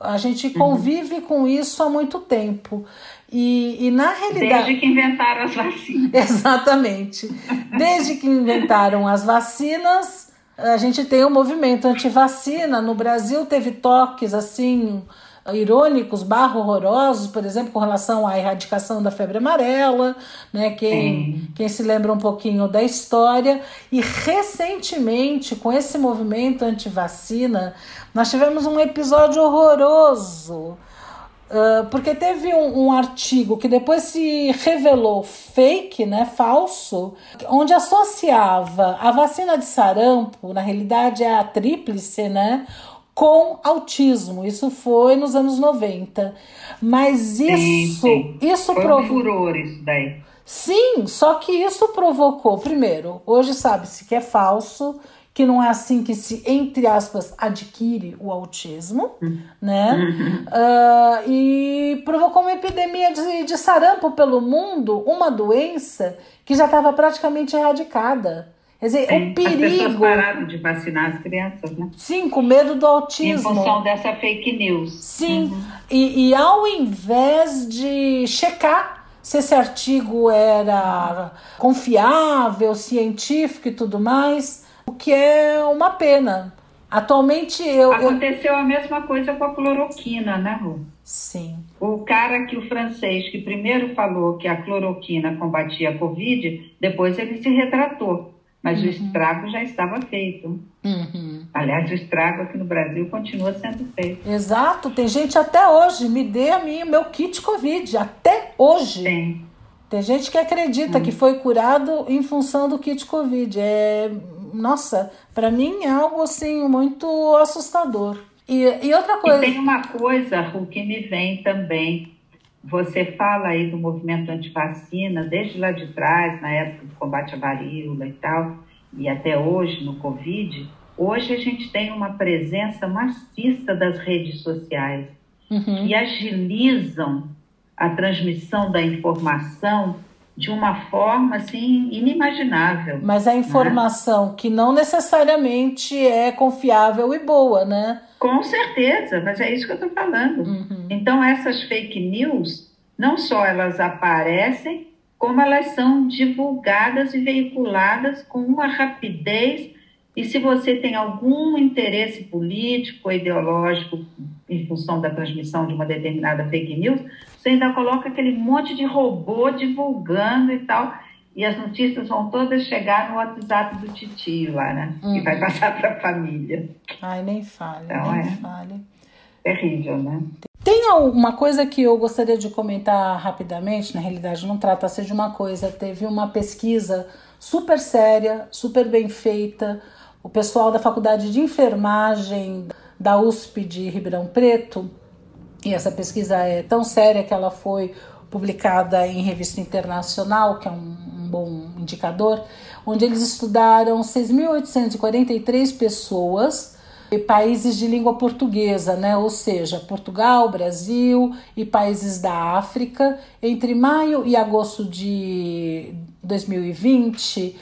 A gente uhum. convive uhum. com isso há muito tempo. E, e na realidade. Desde que inventaram as vacinas. (laughs) Exatamente. Desde que inventaram as vacinas, a gente tem um movimento anti-vacina. No Brasil teve toques assim irônicos, barro horrorosos, por exemplo, com relação à erradicação da febre amarela, né? Quem, quem se lembra um pouquinho da história. E recentemente, com esse movimento anti-vacina, nós tivemos um episódio horroroso Uh, porque teve um, um, artigo que depois se revelou fake, né, falso, onde associava a vacina de sarampo, na realidade é a tríplice, né, com autismo. Isso foi nos anos 90. Mas isso, sim, sim. isso provocou. Isso daí. Sim, só que isso provocou, primeiro, hoje sabe-se que é falso, que não é assim que se, entre aspas, adquire o autismo, uhum. né? Uhum. Uh, e provocou uma epidemia de, de sarampo pelo mundo, uma doença que já estava praticamente erradicada. Quer dizer, Sim, o perigo. As pessoas pararam de vacinar as crianças, né? Sim, com medo do autismo. Em função dessa fake news. Sim, uhum. e, e ao invés de checar se esse artigo era confiável, científico e tudo mais, que é uma pena. Atualmente eu. Aconteceu eu... a mesma coisa com a cloroquina, né, Ru? Sim. O cara que o francês que primeiro falou que a cloroquina combatia a Covid, depois ele se retratou. Mas uhum. o estrago já estava feito. Uhum. Aliás, o estrago aqui no Brasil continua sendo feito. Exato, tem gente até hoje, me dê a mim o meu kit Covid, até hoje. Tem. Tem gente que acredita uhum. que foi curado em função do kit Covid. É, nossa, para mim é algo assim muito assustador. E, e outra coisa. E tem uma coisa, Ru, que me vem também você fala aí do movimento antivacina, desde lá de trás, na época do combate à varíola e tal, e até hoje no Covid. Hoje a gente tem uma presença maciça das redes sociais uhum. que agilizam a transmissão da informação de uma forma assim inimaginável. Mas a né? informação né? que não necessariamente é confiável e boa, né? Com certeza, mas é isso que eu estou falando. Uhum. Então essas fake news, não só elas aparecem, como elas são divulgadas e veiculadas com uma rapidez. E se você tem algum interesse político ou ideológico em função da transmissão de uma determinada fake news, você ainda coloca aquele monte de robô divulgando e tal. E as notícias vão todas chegar no WhatsApp do titio lá, né? Uhum. E vai passar para a família. Ai, nem fale, então, nem é fale. Terrível, né? Tem uma coisa que eu gostaria de comentar rapidamente, na realidade não trata-se de uma coisa, teve uma pesquisa super séria, super bem feita, o pessoal da Faculdade de Enfermagem da USP de Ribeirão Preto e essa pesquisa é tão séria que ela foi publicada em revista internacional, que é um, um bom indicador, onde eles estudaram 6.843 pessoas e países de língua portuguesa, né? ou seja, Portugal, Brasil e países da África, entre maio e agosto de 2020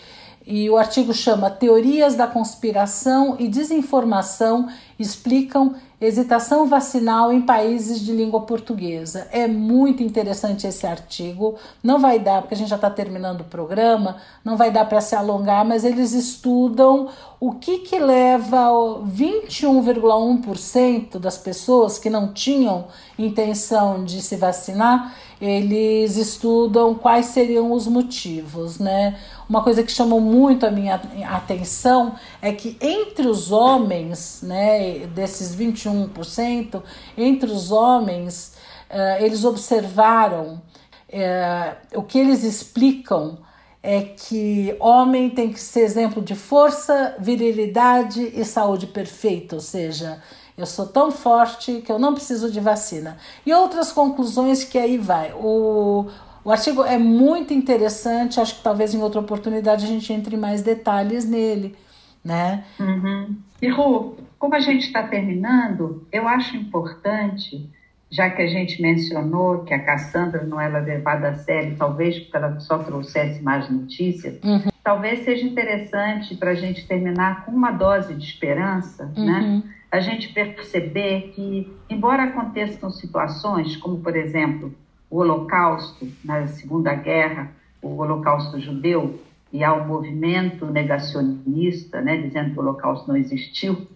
e o artigo chama Teorias da Conspiração e Desinformação explicam hesitação vacinal em países de língua portuguesa. É muito interessante esse artigo. Não vai dar, porque a gente já está terminando o programa, não vai dar para se alongar, mas eles estudam o que, que leva 21,1% das pessoas que não tinham intenção de se vacinar, eles estudam quais seriam os motivos, né? Uma coisa que chamou muito a minha atenção é que entre os homens, né, desses 21%, entre os homens, uh, eles observaram, uh, o que eles explicam é que homem tem que ser exemplo de força, virilidade e saúde perfeita, ou seja, eu sou tão forte que eu não preciso de vacina. E outras conclusões que aí vai. O, o artigo é muito interessante, acho que talvez em outra oportunidade a gente entre em mais detalhes nele, né? Uhum. E Ru, como a gente está terminando, eu acho importante, já que a gente mencionou que a Cassandra não era levada a sério, talvez porque ela só trouxesse mais notícias, uhum. talvez seja interessante para a gente terminar com uma dose de esperança, né? uhum. né? A gente perceber que, embora aconteçam situações, como por exemplo o Holocausto, na Segunda Guerra, o Holocausto judeu, e há um movimento negacionista, né, dizendo que o Holocausto não existiu,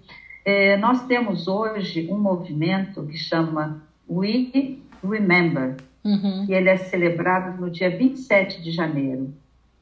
é, nós temos hoje um movimento que chama We Remember, uhum. e ele é celebrado no dia 27 de janeiro.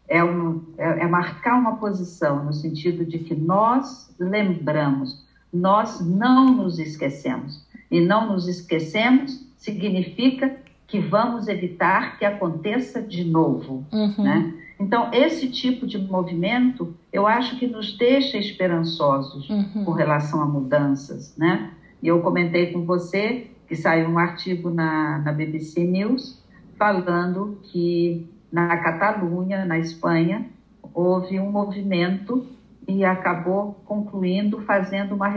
É, um, é, é marcar uma posição no sentido de que nós lembramos, nós não nos esquecemos. E não nos esquecemos significa que vamos evitar que aconteça de novo. Uhum. Né? Então, esse tipo de movimento, eu acho que nos deixa esperançosos uhum. com relação a mudanças. Né? E eu comentei com você que saiu um artigo na, na BBC News falando que na Catalunha, na Espanha, houve um movimento e acabou concluindo fazendo uma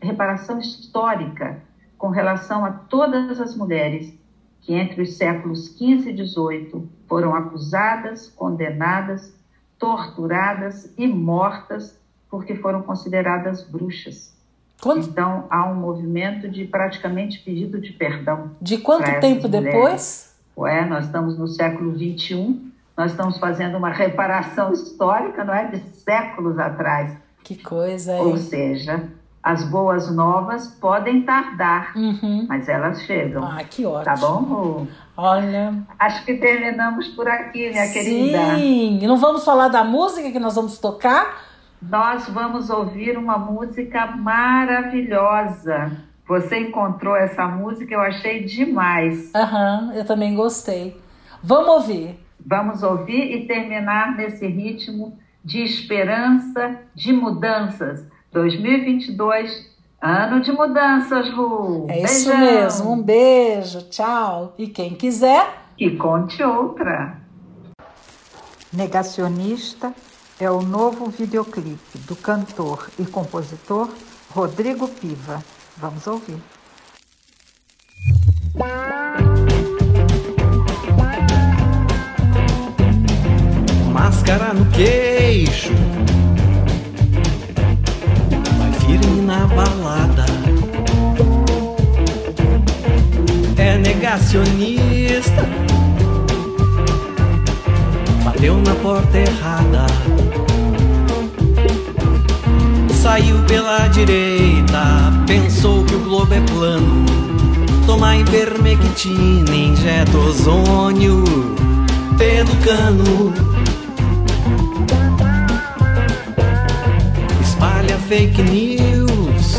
reparação histórica com relação a todas as mulheres que entre os séculos XV e XVIII foram acusadas, condenadas, torturadas e mortas porque foram consideradas bruxas. Quanto, Então há um movimento de praticamente pedido de perdão. de quanto tempo depois? Ué, nós estamos no século XXI, nós estamos fazendo uma reparação histórica, não é? De séculos atrás. Que coisa, Ou hein? seja, as boas novas podem tardar, Uhum. mas elas chegam. Ah, que ótimo. Tá bom? Olha. Acho que terminamos por aqui, minha querida. Sim. Não vamos falar da música que nós vamos tocar? Nós vamos ouvir uma música maravilhosa. Você encontrou essa música, eu achei demais. Aham, eu também gostei. Vamos ouvir. Vamos ouvir e terminar nesse ritmo de esperança, de mudanças. 2022, ano de mudanças, Ru. É isso Beijão. mesmo. Um beijo, tchau. E quem quiser, Que conte outra. Negacionista é o novo videoclipe do cantor e compositor Rodrigo Piva. Vamos ouvir. Máscara no queixo. Vai firme na balada. É negacionista. Bateu na porta errada. Saiu pela direita. Pensou que o globo é plano. Toma ivermectina, injeta ozônio. Pelo cano fake news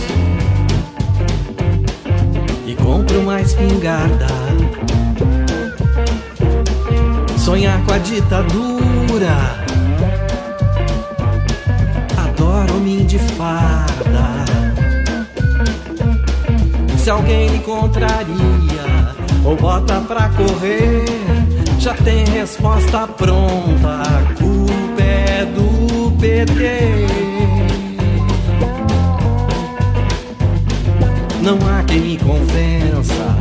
e compra uma espingarda. Sonhar com a ditadura, adora homem de farda. Se alguém lhe contraria ou bota pra correr, já tem resposta pronta. A culpa é do PT. Não há quem me convença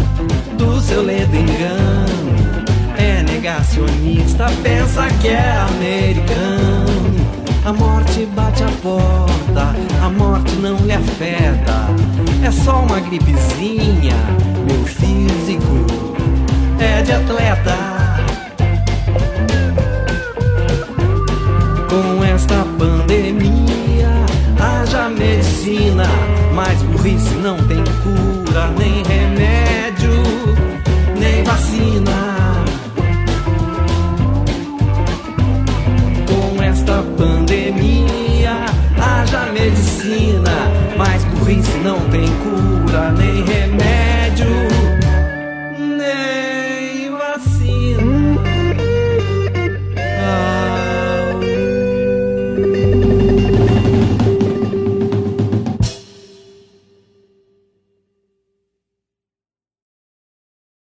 do seu ledo engano. É negacionista, pensa que é americano. A morte bate a porta, a morte não lhe afeta. É só uma gripezinha, meu físico é de atleta. burrice não tem cura nem remédio.